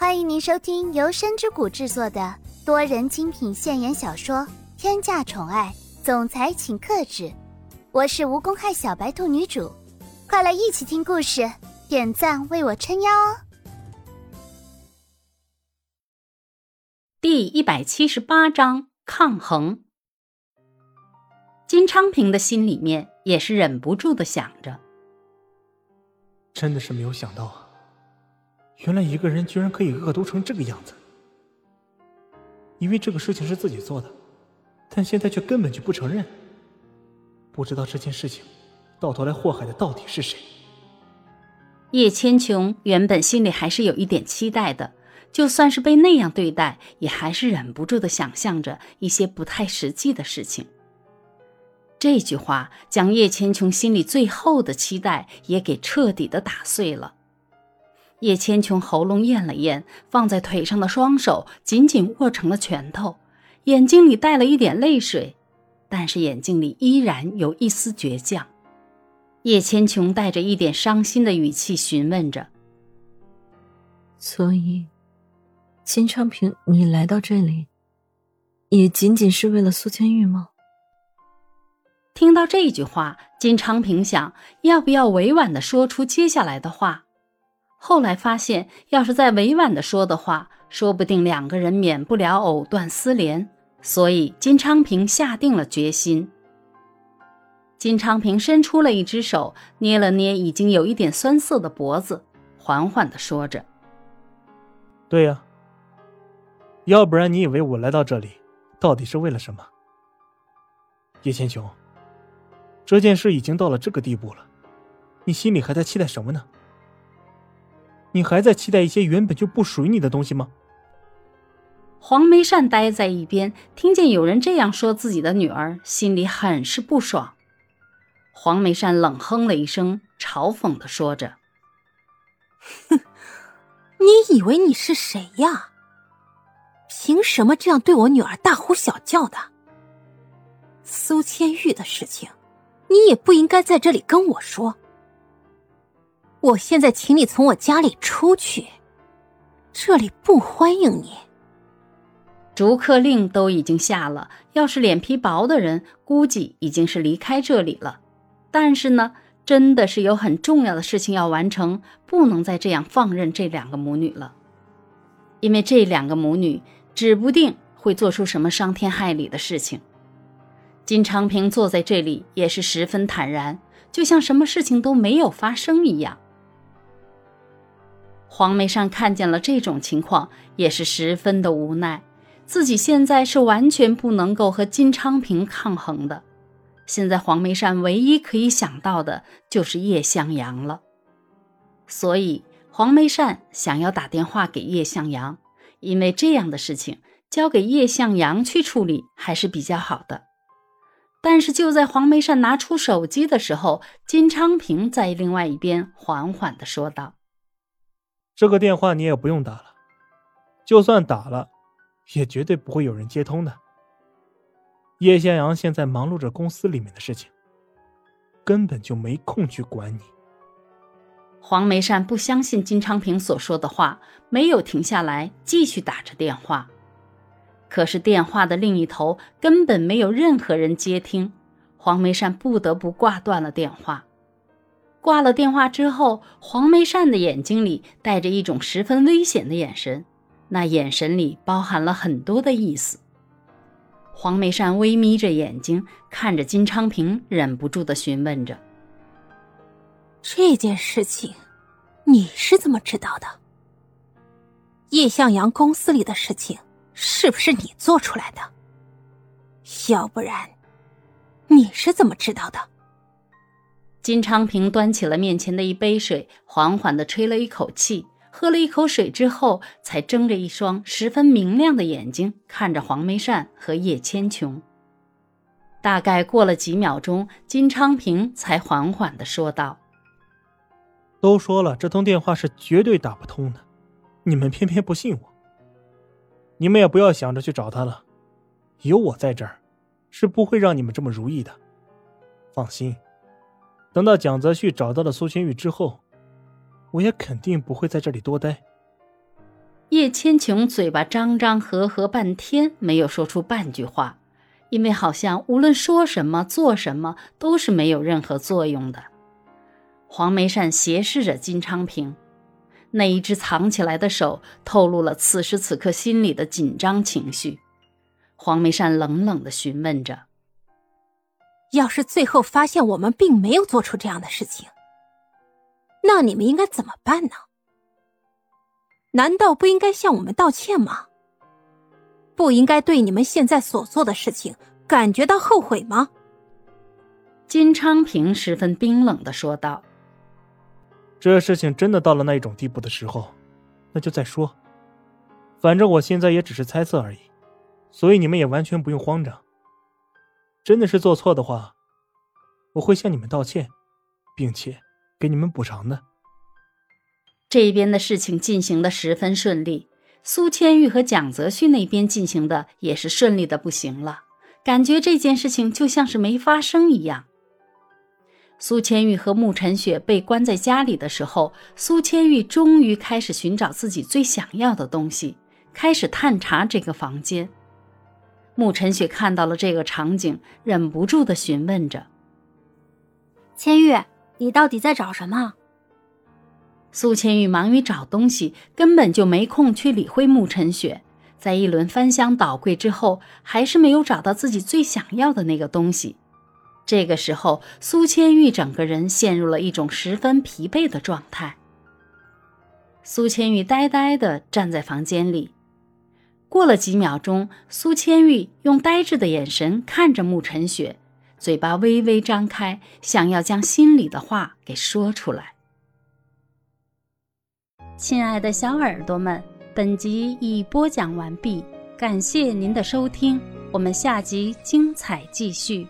欢迎您收听由深之谷制作的多人精品现言小说《天价宠爱总裁请克制》，我是无公害小白兔女主，快来一起听故事，点赞为我撑腰哦！第一百七十八章抗衡。金昌平的心里面也是忍不住的想着。真的是没有想到啊！原来一个人居然可以恶毒成这个样子。以为这个事情是自己做的，但现在却根本就不承认。不知道这件事情到头来祸害的到底是谁？叶千琼原本心里还是有一点期待的，就算是被那样对待，也还是忍不住的想象着一些不太实际的事情。这句话将叶千琼心里最后的期待也给彻底的打碎了。叶千琼喉咙咽了咽，放在腿上的双手紧紧握成了拳头，眼睛里带了一点泪水，但是眼睛里依然有一丝倔强。叶千琼带着一点伤心的语气询问着：“所以，秦昌平，你来到这里，也仅仅是为了苏千玉吗？”听到这句话，金昌平想要不要委婉的说出接下来的话。后来发现，要是再委婉的说的话，说不定两个人免不了藕断丝连。所以金昌平下定了决心。金昌平伸出了一只手，捏了捏已经有一点酸涩的脖子，缓缓的说着：“对呀，要不然你以为我来到这里，到底是为了什么？”叶千琼。这件事已经到了这个地步了，你心里还在期待什么呢？你还在期待一些原本就不属于你的东西吗？黄梅善呆在一边，听见有人这样说自己的女儿，心里很是不爽。黄梅善冷哼了一声，嘲讽的说着：“哼，你以为你是谁呀？凭什么这样对我女儿大呼小叫的？苏千玉的事情。”你也不应该在这里跟我说。我现在请你从我家里出去，这里不欢迎你。逐客令都已经下了，要是脸皮薄的人，估计已经是离开这里了。但是呢，真的是有很重要的事情要完成，不能再这样放任这两个母女了，因为这两个母女指不定会做出什么伤天害理的事情。金昌平坐在这里也是十分坦然，就像什么事情都没有发生一样。黄梅善看见了这种情况，也是十分的无奈，自己现在是完全不能够和金昌平抗衡的。现在黄梅善唯一可以想到的就是叶向阳了，所以黄梅善想要打电话给叶向阳，因为这样的事情交给叶向阳去处理还是比较好的。但是就在黄梅善拿出手机的时候，金昌平在另外一边缓缓的说道：“这个电话你也不用打了，就算打了，也绝对不会有人接通的。叶向阳现在忙碌着公司里面的事情，根本就没空去管你。”黄梅善不相信金昌平所说的话，没有停下来，继续打着电话。可是电话的另一头根本没有任何人接听，黄梅善不得不挂断了电话。挂了电话之后，黄梅善的眼睛里带着一种十分危险的眼神，那眼神里包含了很多的意思。黄梅善微眯着眼睛看着金昌平，忍不住的询问着：“这件事情，你是怎么知道的？叶向阳公司里的事情？”是不是你做出来的？要不然，你是怎么知道的？金昌平端起了面前的一杯水，缓缓的吹了一口气，喝了一口水之后，才睁着一双十分明亮的眼睛看着黄梅善和叶千琼。大概过了几秒钟，金昌平才缓缓的说道：“都说了，这通电话是绝对打不通的，你们偏偏不信我。”你们也不要想着去找他了，有我在这儿，是不会让你们这么如意的。放心，等到蒋泽旭找到了苏千玉之后，我也肯定不会在这里多待。叶千琼嘴巴张张合合半天，没有说出半句话，因为好像无论说什么、做什么都是没有任何作用的。黄梅善斜视着金昌平，那一只藏起来的手透露了此时此刻心里的紧张情绪。黄梅善冷冷的询问着：“要是最后发现我们并没有做出这样的事情，那你们应该怎么办呢？”难道不应该向我们道歉吗？不应该对你们现在所做的事情感觉到后悔吗？金昌平十分冰冷的说道：“这事情真的到了那一种地步的时候，那就再说。反正我现在也只是猜测而已，所以你们也完全不用慌张。真的是做错的话，我会向你们道歉，并且给你们补偿的。”这边的事情进行的十分顺利，苏千玉和蒋泽旭那边进行的也是顺利的不行了，感觉这件事情就像是没发生一样。苏千玉和慕晨雪被关在家里的时候，苏千玉终于开始寻找自己最想要的东西，开始探查这个房间。慕晨雪看到了这个场景，忍不住的询问着：“千玉，你到底在找什么？”苏千玉忙于找东西，根本就没空去理会慕晨雪。在一轮翻箱倒柜之后，还是没有找到自己最想要的那个东西。这个时候，苏千玉整个人陷入了一种十分疲惫的状态。苏千玉呆呆地站在房间里。过了几秒钟，苏千玉用呆滞的眼神看着沐晨雪，嘴巴微微张开，想要将心里的话给说出来。亲爱的小耳朵们，本集已播讲完毕，感谢您的收听，我们下集精彩继续。